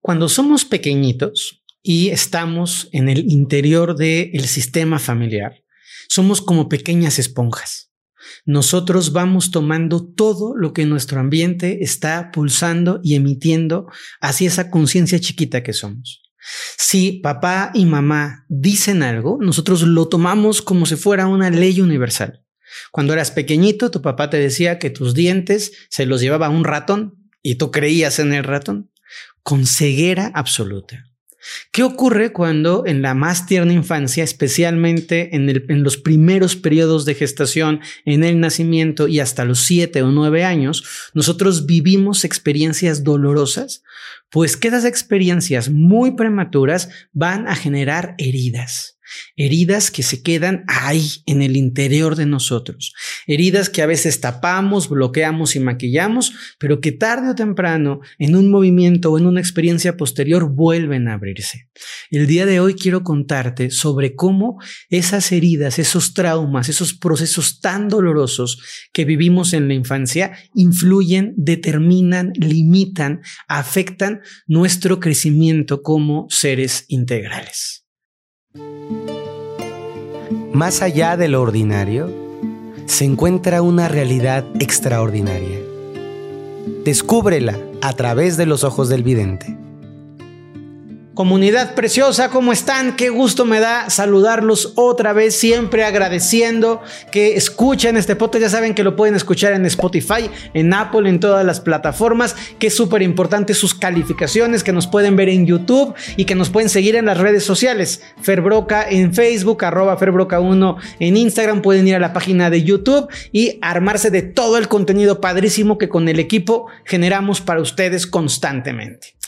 Cuando somos pequeñitos y estamos en el interior del sistema familiar, somos como pequeñas esponjas. Nosotros vamos tomando todo lo que nuestro ambiente está pulsando y emitiendo hacia esa conciencia chiquita que somos. Si papá y mamá dicen algo, nosotros lo tomamos como si fuera una ley universal. Cuando eras pequeñito, tu papá te decía que tus dientes se los llevaba un ratón y tú creías en el ratón, con ceguera absoluta. ¿Qué ocurre cuando en la más tierna infancia, especialmente en, los primeros periodos de gestación, en el nacimiento y hasta los siete o nueve años, nosotros vivimos experiencias dolorosas? Pues que esas experiencias muy prematuras van a generar heridas. Heridas que se quedan ahí en el interior de nosotros. Heridas que a veces tapamos, bloqueamos y maquillamos, pero que tarde o temprano, en un movimiento o en una experiencia posterior, vuelven a abrirse. El día de hoy quiero contarte sobre cómo esas heridas, esos traumas, esos procesos tan dolorosos que vivimos en la infancia influyen, determinan, limitan, afectan nuestro crecimiento como seres integrales. Más allá de lo ordinario, se encuentra una realidad extraordinaria. Descúbrela a través de los ojos del vidente. Comunidad preciosa, ¿cómo están? Qué gusto me da saludarlos otra vez, siempre agradeciendo que escuchen este podcast. Ya saben que lo pueden escuchar en Spotify, en Apple, en todas las plataformas, que es súper importante sus calificaciones, que nos pueden ver en YouTube y que nos pueden seguir en las redes sociales. Ferbroca en Facebook, arroba Ferbroca1 en Instagram, pueden ir a la página de YouTube y armarse de todo el contenido padrísimo que con el equipo generamos para ustedes constantemente.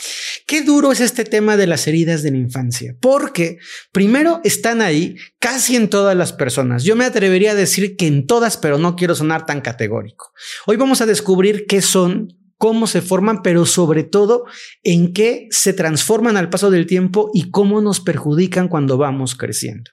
Qué duro es este tema de las heridas de la infancia, porque primero están ahí casi en todas las personas. Yo me atrevería a decir que en todas, pero no quiero sonar tan categórico. Hoy vamos a descubrir qué son, cómo se forman, pero sobre todo en qué se transforman al paso del tiempo y cómo nos perjudican cuando vamos creciendo.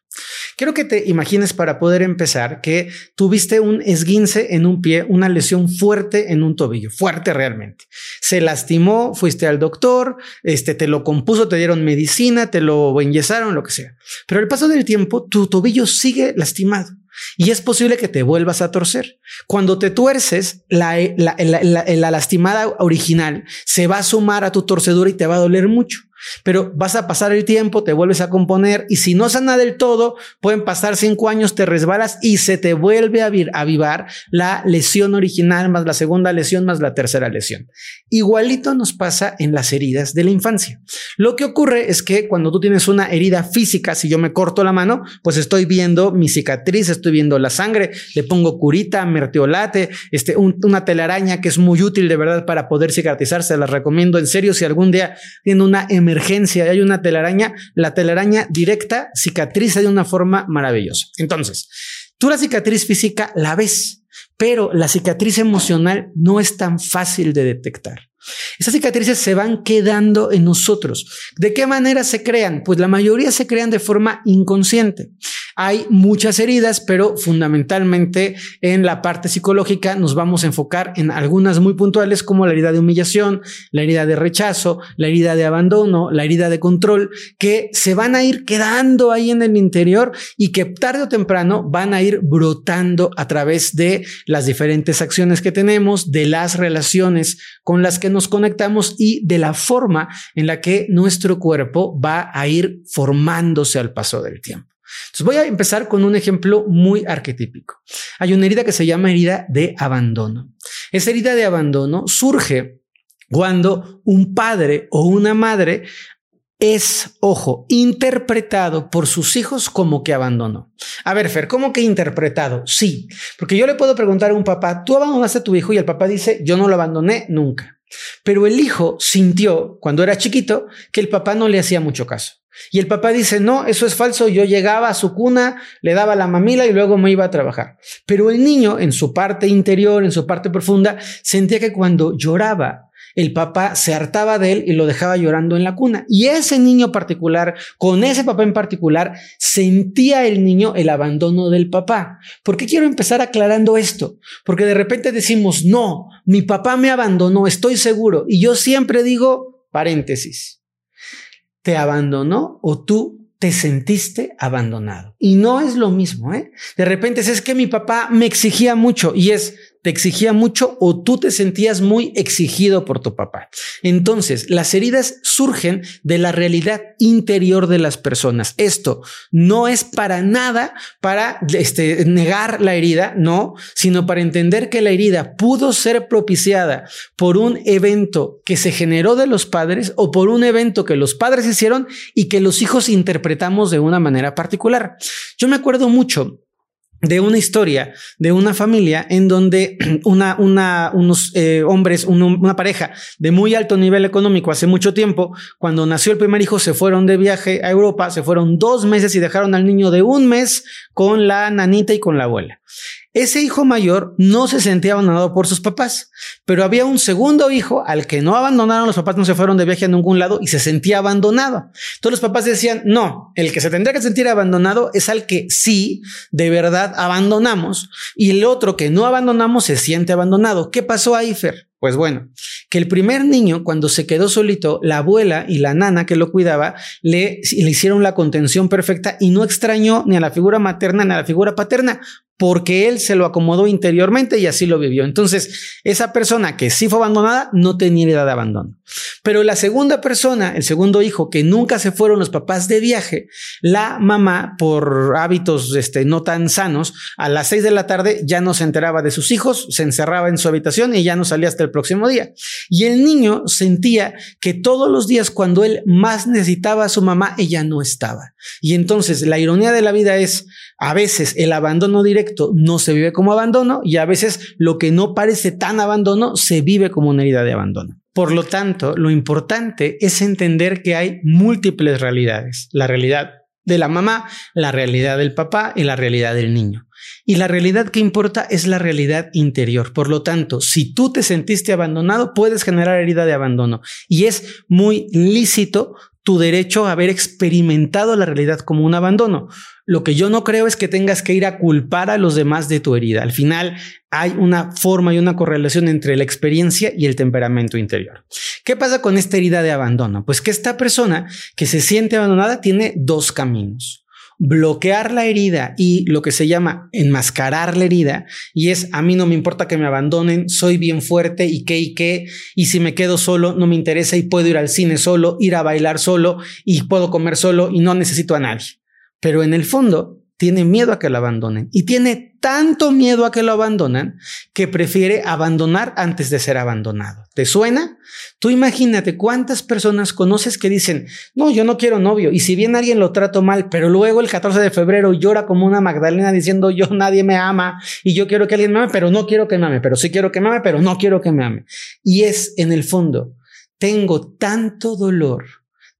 Quiero que te imagines para poder empezar que tuviste un esguince en un pie, una lesión fuerte en un tobillo, fuerte realmente. Se lastimó, fuiste al doctor, este te lo compuso, te dieron medicina, te lo enyesaron, lo que sea. Pero al paso del tiempo, tu tobillo sigue lastimado. Y es posible que te vuelvas a torcer. Cuando te tuerces, la, la, la, la, lastimada original se va a sumar a tu torcedura y te va a doler mucho. Pero vas a pasar el tiempo, te vuelves a componer y si no sana del todo, pueden pasar cinco años, te resbalas y se te vuelve a avivar la lesión original más la segunda lesión más la tercera lesión. Igualito nos pasa en las heridas de la infancia. Lo que ocurre es que cuando tú tienes una herida física, si yo me corto la mano, pues estoy viendo mi cicatriz, estoy viendo la sangre, le pongo curita, mertiolate, este, una telaraña que es muy útil de verdad para poder cicatrizar, se las recomiendo en serio si algún día tiene una emergencia y hay una telaraña, la telaraña directa cicatriza de una forma maravillosa. Entonces, tú la cicatriz física la ves, pero la cicatriz emocional no es tan fácil de detectar. Esas cicatrices se van quedando en nosotros. ¿De qué manera se crean? Pues la mayoría se crean de forma inconsciente. Hay muchas heridas, pero fundamentalmente en la parte psicológica nos vamos a enfocar en algunas muy puntuales como la herida de humillación, la herida de rechazo, la herida de abandono, la herida de control, que se van a ir quedando ahí en el interior y que tarde o temprano van a ir brotando a través de las diferentes acciones que tenemos, de las relaciones con las que nos conectamos y de la forma en la que nuestro cuerpo va a ir formándose al paso del tiempo. Voy a empezar con un ejemplo muy arquetípico. Hay una herida que se llama herida de abandono. Esa herida de abandono surge cuando un padre o una madre es, ojo, interpretado por sus hijos como que abandonó. A ver, Fer, ¿cómo que interpretado? Sí, porque yo le puedo preguntar a un papá, tú abandonaste a tu hijo y el papá dice, yo no lo abandoné nunca. Pero el hijo sintió, cuando era chiquito, que el papá no le hacía mucho caso. Y el papá dice, no, eso es falso, yo llegaba a su cuna, le daba la mamila y luego me iba a trabajar. Pero el niño, en su parte interior, en su parte profunda, sentía que cuando lloraba, el papá se hartaba de él y lo dejaba llorando en la cuna. Y ese niño particular, con ese papá en particular, sentía el niño el abandono del papá. ¿Por qué quiero empezar aclarando esto? Porque de repente decimos, no, mi papá me abandonó, estoy seguro. Y yo siempre digo, paréntesis. te abandonó o tú te sentiste abandonado. Y no es lo mismo, ¿eh? De repente es que mi papá me exigía mucho y es, te exigía mucho o tú te sentías muy exigido por tu papá. Entonces, las heridas surgen de la realidad interior de las personas. Esto no es para nada para este, negar la herida, no, sino para entender que la herida pudo ser propiciada por un evento que se generó de los padres o por un evento que los padres hicieron y que los hijos interpretamos de una manera particular. Yo me acuerdo mucho de una historia de una familia en donde una, una, unos eh, hombres, una pareja de muy alto nivel económico hace mucho tiempo, cuando nació el primer hijo, se fueron de viaje a Europa, se fueron dos meses y dejaron al niño de un mes con la nanita y con la abuela. Ese hijo mayor no se sentía abandonado por sus papás, pero había un segundo hijo al que no abandonaron, los papás no se fueron de viaje a ningún lado y se sentía abandonado. Todos los papás decían, no, el que se tendría que sentir abandonado es al que sí, de verdad, abandonamos y el otro que no abandonamos se siente abandonado. ¿Qué pasó ahí, Fer? Pues bueno, que el primer niño, cuando se quedó solito, la abuela y la nana que lo cuidaba le, hicieron la contención perfecta y no extrañó ni a la figura materna ni a la figura paterna, porque él se lo acomodó interiormente y así lo vivió. Entonces, esa persona que sí fue abandonada no tenía edad de abandono. Pero la segunda persona, el segundo hijo, que nunca se fueron los papás de viaje, la mamá, por hábitos este, no tan sanos, a las seis de la tarde ya no se enteraba de sus hijos, se encerraba en su habitación y ya no salía hasta el próximo día. Y el niño sentía que todos los días cuando él más necesitaba a su mamá, ella no estaba. Y entonces la ironía de la vida es, a veces el abandono directo no se vive como abandono y a veces lo que no parece tan abandono se vive como una herida de abandono. Por lo tanto, lo importante es entender que hay múltiples realidades. La realidad de la mamá, la realidad del papá y la realidad del niño. Y la realidad que importa es la realidad interior. Por lo tanto, si tú te sentiste abandonado, puedes generar herida de abandono. Y es muy lícito tu derecho a haber experimentado la realidad como un abandono. Lo que yo no creo es que tengas que ir a culpar a los demás de tu herida. Al final hay una forma y una correlación entre la experiencia y el temperamento interior. ¿Qué pasa con esta herida de abandono? Pues que esta persona que se siente abandonada tiene dos caminos bloquear la herida y lo que se llama enmascarar la herida y es a mí no me importa que me abandonen, soy bien fuerte y qué y qué y si me quedo solo no me interesa y puedo ir al cine solo, ir a bailar solo y puedo comer solo y no necesito a nadie. Pero en el fondo tiene miedo a que lo abandonen y tiene tanto miedo a que lo abandonan que prefiere abandonar antes de ser abandonado. ¿Te suena? Tú imagínate cuántas personas conoces que dicen, no, yo no quiero novio. Y si bien alguien lo trato mal, pero luego el 14 de febrero llora como una Magdalena diciendo, yo nadie me ama y yo quiero que alguien me ame, pero no quiero que me ame, pero sí quiero que me ame, pero no quiero que me ame. Y es en el fondo, tengo tanto dolor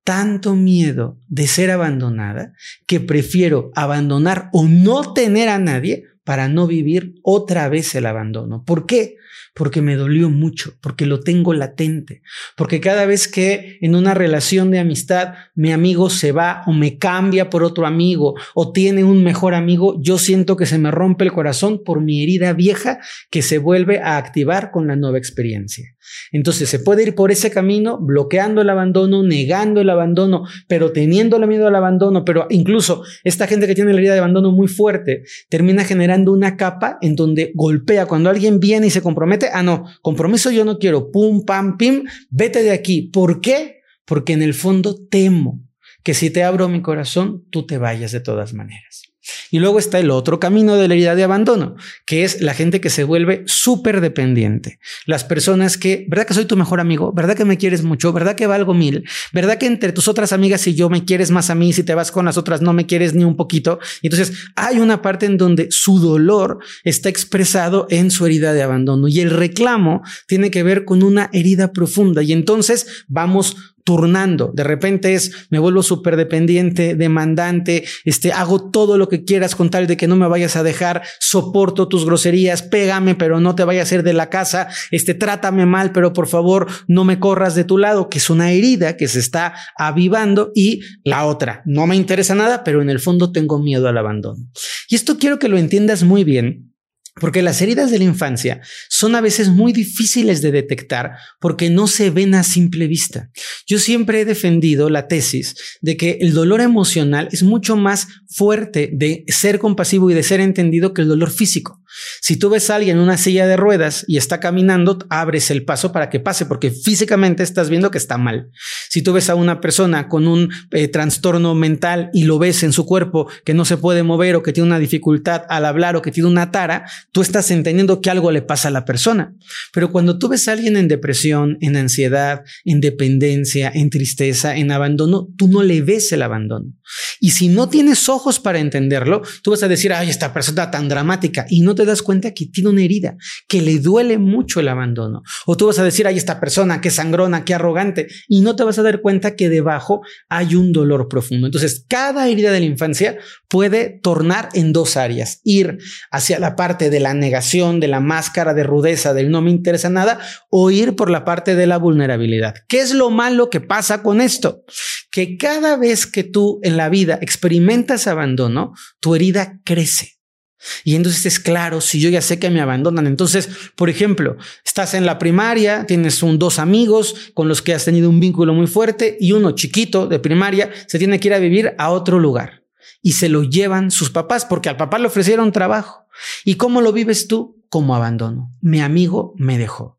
tanto miedo de ser abandonada que prefiero abandonar o no tener a nadie para no vivir otra vez el abandono. ¿Por qué? Porque me dolió mucho, porque lo tengo latente, porque cada vez que en una relación de amistad mi amigo se va o me cambia por otro amigo o tiene un mejor amigo, yo siento que se me rompe el corazón por mi herida vieja que se vuelve a activar con la nueva experiencia. Entonces se puede ir por ese camino bloqueando el abandono, negando el abandono, pero teniendo miedo al abandono, pero incluso esta gente que tiene la herida de abandono muy fuerte termina generando una capa en donde golpea cuando alguien viene y se compromete, ah no, compromiso yo no quiero, pum, pam, pim, vete de aquí. ¿Por qué? Porque en el fondo temo que si te abro mi corazón, tú te vayas de todas maneras. Y luego está el otro camino de la herida de abandono, que es la gente que se vuelve súper dependiente. Las personas que, ¿verdad que soy tu mejor amigo? ¿Verdad que me quieres mucho? ¿Verdad que valgo mil? ¿Verdad que entre tus otras amigas y yo me quieres más a mí? Si te vas con las otras no me quieres ni un poquito. Entonces hay una parte en donde su dolor está expresado en su herida de abandono y el reclamo tiene que ver con una herida profunda. Y entonces vamos turnando. De repente es, me vuelvo súper dependiente, demandante, este, hago todo lo que quieras con tal de que no me vayas a dejar, soporto tus groserías, pégame, pero no te vayas a ir de la casa, este, trátame mal, pero por favor no me corras de tu lado, que es una herida que se está avivando y la otra, no me interesa nada, pero en el fondo tengo miedo al abandono. Y esto quiero que lo entiendas muy bien Porque las heridas de la infancia son a veces muy difíciles de detectar porque no se ven a simple vista. Yo siempre he defendido la tesis de que el dolor emocional es mucho más fuerte de ser compasivo y de ser entendido que el dolor físico. Si tú ves a alguien en una silla de ruedas y está caminando, abres el paso para que pase porque físicamente estás viendo que está mal. Si tú ves a una persona con un eh, trastorno mental y lo ves en su cuerpo que no se puede mover o que tiene una dificultad al hablar o que tiene una tara, tú estás entendiendo que algo le pasa a la persona. Pero cuando tú ves a alguien en depresión, en ansiedad, en dependencia, en tristeza, en abandono, tú no le ves el abandono. Y si no tienes ojos para entenderlo, tú vas a decir, ay, esta persona tan dramática y no te das cuenta que tiene una herida, que le duele mucho el abandono. O tú vas a decir, ay, esta persona, qué sangrona, qué arrogante, y no te vas a dar cuenta que debajo hay un dolor profundo. Entonces, cada herida de la infancia puede tornar en dos áreas, ir hacia la parte de la negación, de la máscara de rudeza, del no me interesa nada, o ir por la parte de la vulnerabilidad. ¿Qué es lo malo que pasa con esto? Que cada vez que tú en la vida experimentas abandono, tu herida crece. Y entonces es claro, si yo ya sé que me abandonan, entonces, por ejemplo, estás en la primaria, tienes un, dos amigos con los que has tenido un vínculo muy fuerte y uno chiquito de primaria se tiene que ir a vivir a otro lugar y se lo llevan sus papás porque al papá le ofrecieron trabajo. ¿Y cómo lo vives tú? Como abandono. Mi amigo me dejó.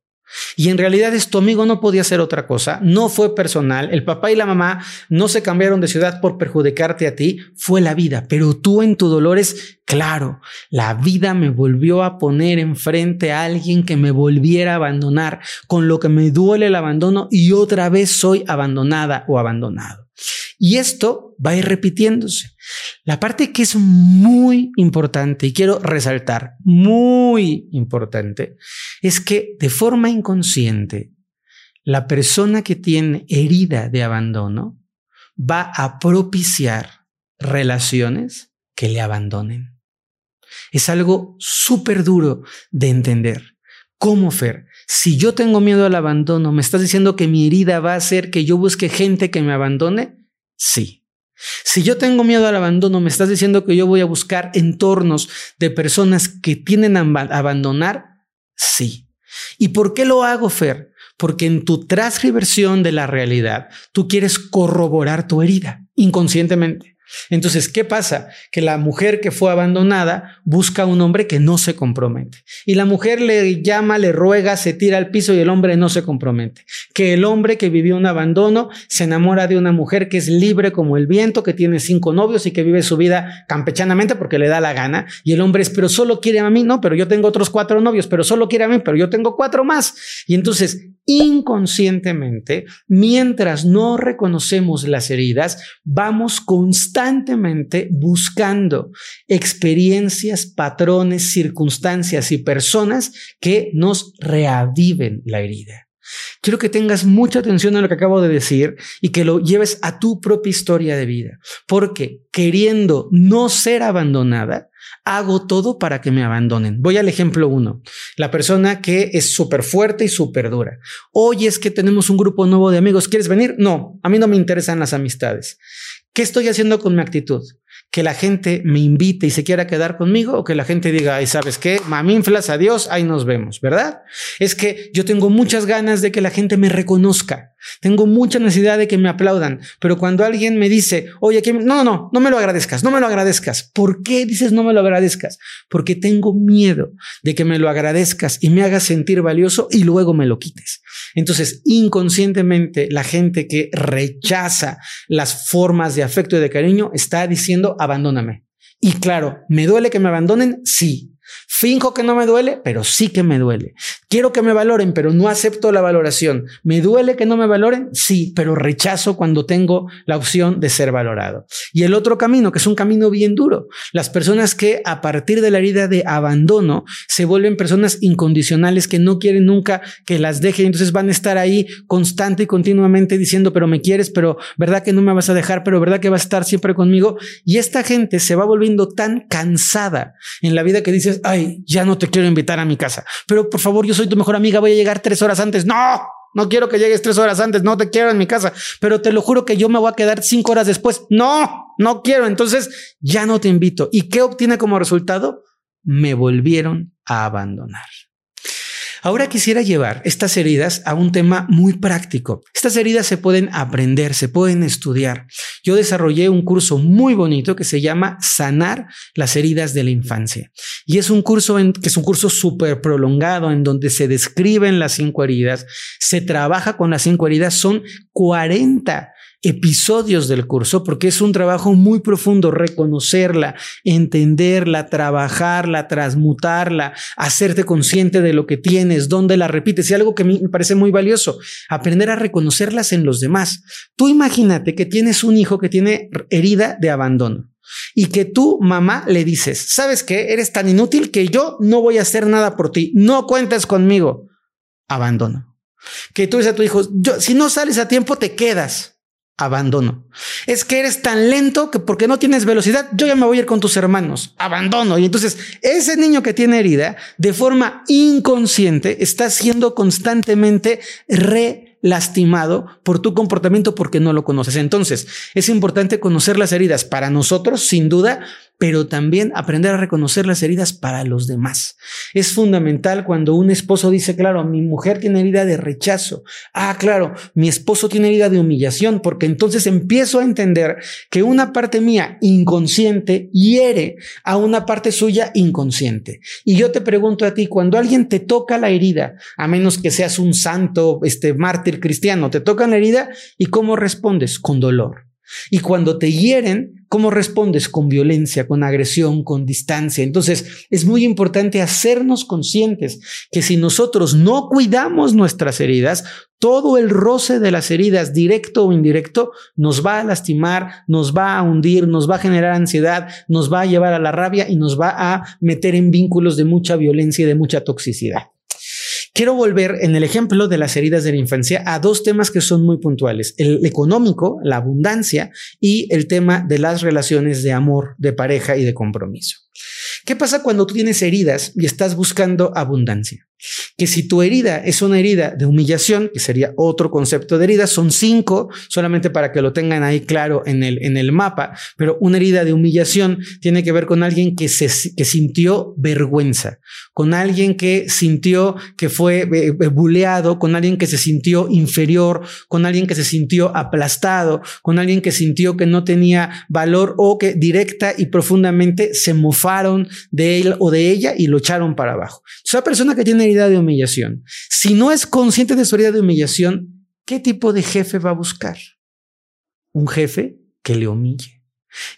Y en realidad es tu amigo no podía hacer otra cosa, no fue personal, el papá y la mamá no se cambiaron de ciudad por perjudicarte a ti, fue la vida, pero tú en tu dolor es claro, la vida me volvió a poner enfrente a alguien que me volviera a abandonar, con lo que me duele el abandono y otra vez soy abandonada o abandonado. Y esto va a ir repitiéndose. La parte que es muy importante y quiero resaltar, muy importante, es que de forma inconsciente, la persona que tiene herida de abandono va a propiciar relaciones que le abandonen. Es algo súper duro de entender. ¿Cómo, Fer? Si yo tengo miedo al abandono, ¿me estás diciendo que mi herida va a hacer que yo busque gente que me abandone? Sí. Si yo tengo miedo al abandono, me estás diciendo que yo voy a buscar entornos de personas que tienen a abandonar? Sí. ¿Y por qué lo hago, Fer? Porque en tu transcriversión de la realidad, tú quieres corroborar tu herida inconscientemente. Entonces, ¿qué pasa? Que la mujer que fue abandonada busca a un hombre que no se compromete. Y la mujer le llama, le ruega, se tira al piso y el hombre no se compromete. Que el hombre que vivió un abandono se enamora de una mujer que es libre como el viento, que tiene cinco novios y que vive su vida campechanamente porque le da la gana. Y el hombre es, pero solo quiere a mí, no, pero yo tengo otros cuatro novios, pero solo quiere a mí, pero yo tengo cuatro más. Y entonces, inconscientemente, mientras no reconocemos las heridas, vamos constantemente constantemente buscando experiencias, patrones, circunstancias y personas que nos reaviven la herida. Quiero que tengas mucha atención a lo que acabo de decir y que lo lleves a tu propia historia de vida, porque queriendo no ser abandonada, hago todo para que me abandonen. Voy al ejemplo uno. La persona que es súper fuerte y súper dura. Oye, es que tenemos un grupo nuevo de amigos. ¿Quieres venir? No, a mí no me interesan las amistades. ¿Qué estoy haciendo con mi actitud? que la gente me invite y se quiera quedar conmigo o que la gente diga, ay, ¿sabes qué? Maminflas, adiós, ahí nos vemos, ¿verdad? Es que yo tengo muchas ganas de que la gente me reconozca. Tengo mucha necesidad de que me aplaudan, pero cuando alguien me dice, oye, que no, no, no me lo agradezcas, no me lo agradezcas. ¿Por qué dices no me lo agradezcas? Porque tengo miedo de que me lo agradezcas y me hagas sentir valioso y luego me lo quites. Entonces, inconscientemente, la gente que rechaza las formas de afecto y de cariño está diciendo abandóname. Y claro, ¿me duele que me abandonen? Sí. Finjo que no me duele, pero sí que me duele. Quiero que me valoren, pero no acepto la valoración. ¿Me duele que no me valoren? Sí, pero rechazo cuando tengo la opción de ser valorado. Y el otro camino, que es un camino bien duro, las personas que a partir de la herida de abandono se vuelven personas incondicionales que no quieren nunca que las dejen, entonces van a estar ahí constante y continuamente diciendo, pero me quieres, pero verdad que no me vas a dejar, pero verdad que vas a estar siempre conmigo. Y esta gente se va volviendo tan cansada en la vida que dices, ay, ya no te quiero invitar a mi casa, pero por favor, yo soy tu mejor amiga, voy a llegar tres horas antes. No, no quiero que llegues tres horas antes, no te quiero en mi casa, pero te lo juro que yo me voy a quedar cinco horas después. No, no quiero, entonces ya no te invito. ¿Y qué obtiene como resultado? me volvieron a abandonar. Ahora quisiera llevar estas heridas a un tema muy práctico. Estas heridas se pueden aprender, se pueden estudiar. Yo desarrollé un curso muy bonito que se llama Sanar las heridas de la infancia. Y es un curso que es un curso súper prolongado en donde se describen las cinco heridas, se trabaja con las cinco heridas, son 40 episodios del curso porque es un trabajo muy profundo reconocerla, entenderla, trabajarla, transmutarla, hacerte consciente de lo que tienes, dónde la repites y algo que a mí me parece muy valioso, aprender a reconocerlas en los demás. Tú imagínate que tienes un hijo que tiene herida de abandono y que tú, mamá, le dices, ¿sabes qué? Eres tan inútil que yo no voy a hacer nada por ti, no cuentes conmigo. Abandono. Que tú dices a tu hijo, yo, si no sales a tiempo, te quedas abandono. Es que eres tan lento que porque no tienes velocidad, yo ya me voy a ir con tus hermanos, abandono. Y entonces ese niño que tiene herida, de forma inconsciente, está siendo constantemente re lastimado por tu comportamiento porque no lo conoces. Entonces, es importante conocer las heridas para nosotros, sin duda, pero también aprender a reconocer las heridas para los demás. Es fundamental cuando un esposo dice, claro, mi mujer tiene herida de rechazo. Ah, claro, mi esposo tiene herida de humillación, porque entonces empiezo a entender que una parte mía inconsciente hiere a una parte suya inconsciente. Y yo te pregunto a ti, cuando alguien te toca la herida, a menos que seas un santo, este mártir cristiano, te toca la herida y cómo respondes? Con dolor. Y cuando te hieren, ¿cómo respondes? Con violencia, con agresión, con distancia. Entonces, es muy importante hacernos conscientes que si nosotros no cuidamos nuestras heridas, todo el roce de las heridas, directo o indirecto, nos va a lastimar, nos va a hundir, nos va a generar ansiedad, nos va a llevar a la rabia y nos va a meter en vínculos de mucha violencia y de mucha toxicidad. Quiero volver en el ejemplo de las heridas de la infancia a dos temas que son muy puntuales, el económico, la abundancia y el tema de las relaciones de amor, de pareja y de compromiso. ¿Qué pasa cuando tú tienes heridas y estás buscando abundancia? Que si tu herida es una herida de humillación, que sería otro concepto de herida, son cinco, solamente para que lo tengan ahí claro en el, en el mapa, pero una herida de humillación tiene que ver con alguien que, se, que sintió vergüenza, con alguien que sintió que fue eh, eh, buleado, con alguien que se sintió inferior, con alguien que se sintió aplastado, con alguien que sintió que no tenía valor o que directa y profundamente se mofaron de él o de ella y lo echaron para abajo. Esa persona que tiene de humillación, si no es consciente de su herida de humillación, ¿qué tipo de jefe va a buscar? Un jefe que le humille.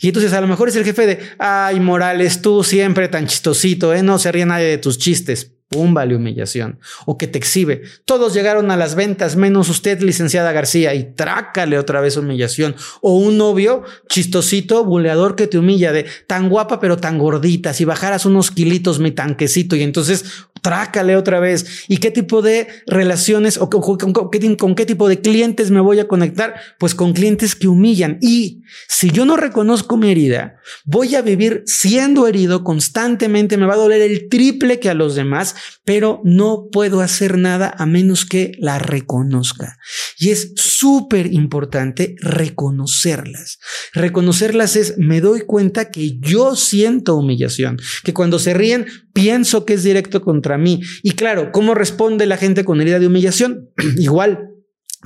Y entonces a lo mejor es el jefe de, ay, Morales, tú siempre tan chistosito, ¿eh? no se ríe nadie de tus chistes. Pum, vale humillación. O que te exhibe. Todos llegaron a las ventas, menos usted, licenciada García, y trácale otra vez humillación. O un novio chistosito, buleador que te humilla de tan guapa pero tan gordita. Si bajaras unos kilitos, mi tanquecito. Y entonces trácale otra vez. ¿Y qué tipo de relaciones o con, qué tipo de clientes me voy a conectar? Pues con clientes que humillan. Y si yo no reconozco mi herida, voy a vivir siendo herido constantemente, me va a doler el triple que a los demás, pero no puedo hacer nada a menos que la reconozca. Y es súper importante reconocerlas. Reconocerlas es, me doy cuenta que yo siento humillación, que cuando se ríen pienso que es directo contra mí. Y claro, ¿cómo responde la gente con herida de humillación? Igual,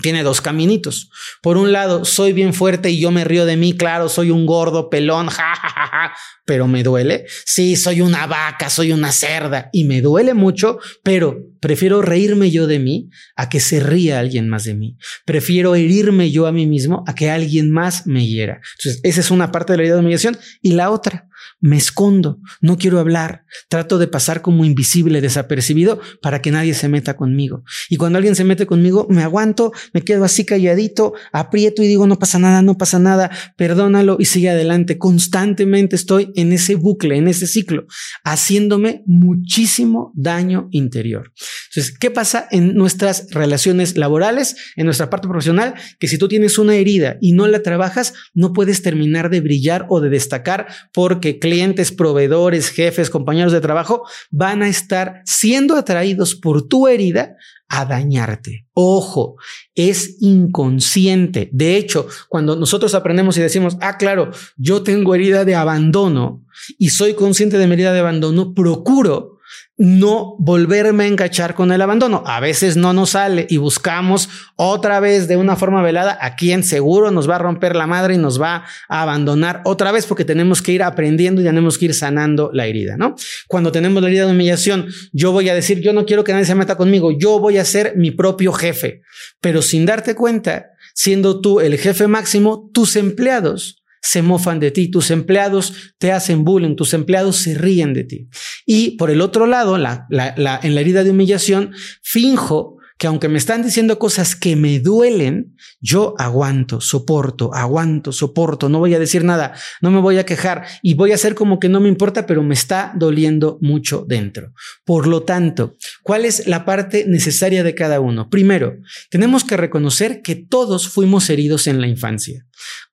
tiene dos caminitos. Por un lado, soy bien fuerte y yo me río de mí, claro, soy un gordo pelón, ja, pero me duele. Sí, soy una vaca, soy una cerda y me duele mucho, pero prefiero reírme yo de mí a que se ría alguien más de mí. Prefiero herirme yo a mí mismo a que alguien más me hiera. Entonces, esa es una parte de la herida de humillación. Y la otra, me escondo, no quiero hablar, trato de pasar como invisible, desapercibido, para que nadie se meta conmigo. Y cuando alguien se mete conmigo, me aguanto, me quedo así calladito, aprieto y digo, no pasa nada, no pasa nada, perdónalo y sigue adelante. Constantemente estoy en ese bucle, en ese ciclo, haciéndome muchísimo daño interior. Entonces, ¿qué pasa en nuestras relaciones laborales, en nuestra parte profesional? Que si tú tienes una herida y no la trabajas, no puedes terminar de brillar o de destacar porque clientes, proveedores, jefes, compañeros de trabajo van a estar siendo atraídos por tu herida a dañarte. Ojo, es inconsciente. De hecho, cuando nosotros aprendemos y decimos, ah, claro, yo tengo herida de abandono y soy consciente de mi herida de abandono, procuro no volverme a encachar con el abandono. A veces no nos sale y buscamos otra vez de una forma velada a quien seguro nos va a romper la madre y nos va a abandonar otra vez porque tenemos que ir aprendiendo y tenemos que ir sanando la herida, ¿no? Cuando tenemos la herida de humillación, yo voy a decir, yo no quiero que nadie se meta conmigo, yo voy a ser mi propio jefe, pero sin darte cuenta, siendo tú el jefe máximo, tus empleados se mofan de ti, tus empleados te hacen bullying, tus empleados se ríen de ti. Y por el otro lado, la, en la herida de humillación, finjo que aunque me están diciendo cosas que me duelen, yo aguanto, soporto, aguanto, soporto, no voy a decir nada, no me voy a quejar y voy a hacer como que no me importa, pero me está doliendo mucho dentro. Por lo tanto, ¿cuál es la parte necesaria de cada uno? Primero, tenemos que reconocer que todos fuimos heridos en la infancia.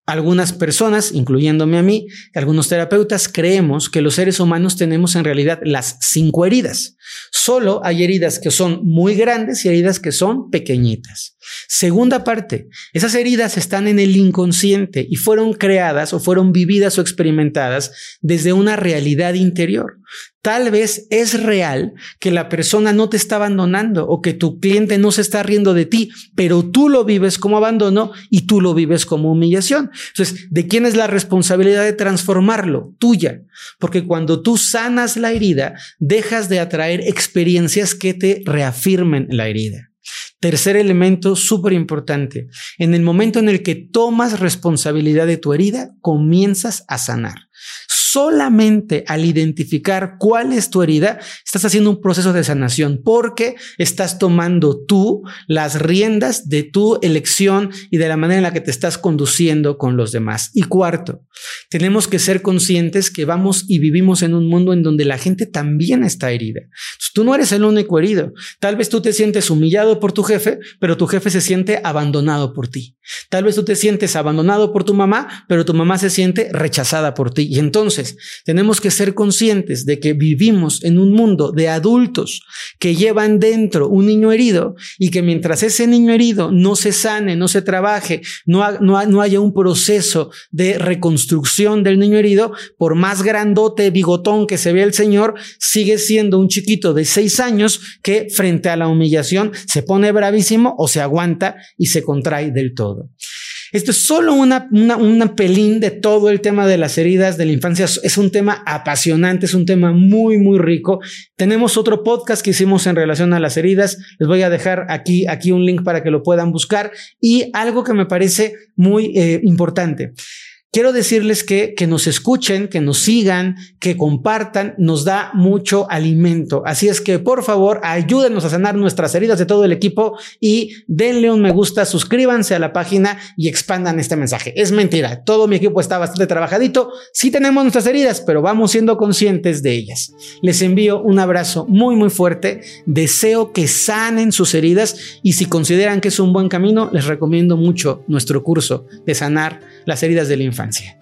Algunas personas, incluyéndome a mí, algunos terapeutas, creemos que los seres humanos tenemos en realidad las cinco heridas. Solo hay heridas que son muy grandes y heridas que son pequeñitas. Segunda parte, esas heridas están en el inconsciente y fueron creadas o fueron vividas o experimentadas desde una realidad interior. Tal vez es real que la persona no te está abandonando o que tu cliente no se está riendo de ti, pero tú lo vives como abandono y tú lo vives como humillación. Entonces, ¿de quién es la responsabilidad de transformarlo? Tuya. Porque cuando tú sanas la herida, dejas de atraer experiencias que te reafirmen la herida. Tercer elemento súper importante. En el momento en el que tomas responsabilidad de tu herida, comienzas a sanar solamente al identificar cuál es tu herida, estás haciendo un proceso de sanación porque estás tomando tú las riendas de tu elección y de la manera en la que te estás conduciendo con los demás. Y cuarto, tenemos que ser conscientes que vamos y vivimos en un mundo en donde la gente también está herida. tú no eres el único herido. Tal vez tú te sientes humillado por tu jefe, pero tu jefe se siente abandonado por ti. Tal vez tú te sientes abandonado por tu mamá, pero tu mamá se siente rechazada por ti. Y entonces, tenemos que ser conscientes de que vivimos en un mundo de adultos que llevan dentro un niño herido y que mientras ese niño herido no se sane, no se trabaje, no, no haya un proceso de reconstrucción del niño herido, por más grandote, bigotón que se vea el Señor, sigue siendo un chiquito de seis años que frente a la humillación se pone bravísimo o se aguanta y se contrae del todo. Esto es solo una, una, pelín de todo el tema de las heridas de la infancia. Es un tema apasionante, es un tema muy, muy rico. Tenemos otro podcast que hicimos en relación a las heridas. Les voy a dejar aquí, aquí un link para que lo puedan buscar. Y algo que me parece muy eh, importante. Quiero decirles que, que nos escuchen, que nos sigan, que compartan, nos da mucho alimento. Así es que por favor ayúdenos a sanar nuestras heridas de todo el equipo y denle un me gusta, suscríbanse a la página y expandan este mensaje. Es mentira, todo mi equipo está bastante trabajadito. Sí tenemos nuestras heridas, pero vamos siendo conscientes de ellas. Les envío un abrazo muy muy fuerte. Deseo que sanen sus heridas y si consideran que es un buen camino, les recomiendo mucho nuestro curso de sanar las heridas de la infancia.